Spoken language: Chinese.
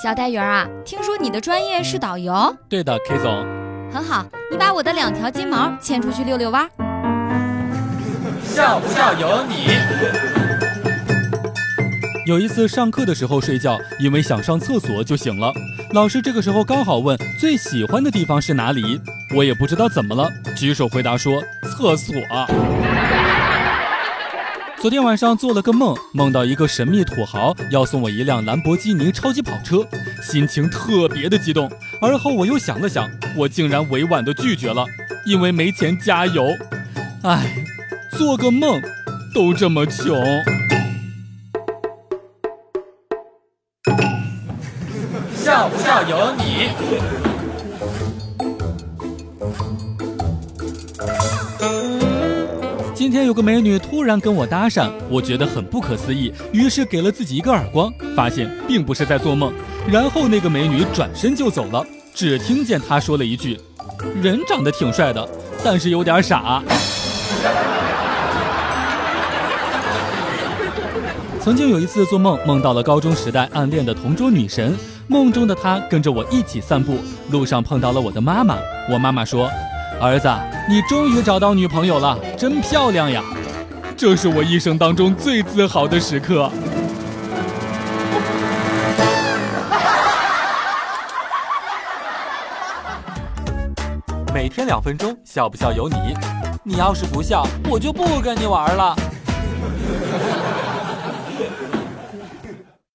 小戴鱼儿啊，听说你的专业是导游？对的，K 总。很好，你把我的两条金毛牵出去遛遛弯。笑不笑由你。有一次上课的时候睡觉，因为想上厕所就醒了。老师这个时候刚好问最喜欢的地方是哪里，我也不知道怎么了，举手回答说厕所。昨天晚上做了个梦，梦到一个神秘土豪要送我一辆兰博基尼超级跑车，心情特别的激动。而后我又想了想，我竟然委婉的拒绝了，因为没钱加油。唉，做个梦都这么穷。笑不笑由你。今天有个美女突然跟我搭讪，我觉得很不可思议，于是给了自己一个耳光，发现并不是在做梦。然后那个美女转身就走了，只听见她说了一句：“人长得挺帅的，但是有点傻。”曾经有一次做梦，梦到了高中时代暗恋的同桌女神，梦中的她跟着我一起散步，路上碰到了我的妈妈，我妈妈说。儿子，你终于找到女朋友了，真漂亮呀！这是我一生当中最自豪的时刻。每天两分钟，笑不笑由你。你要是不笑，我就不跟你玩了。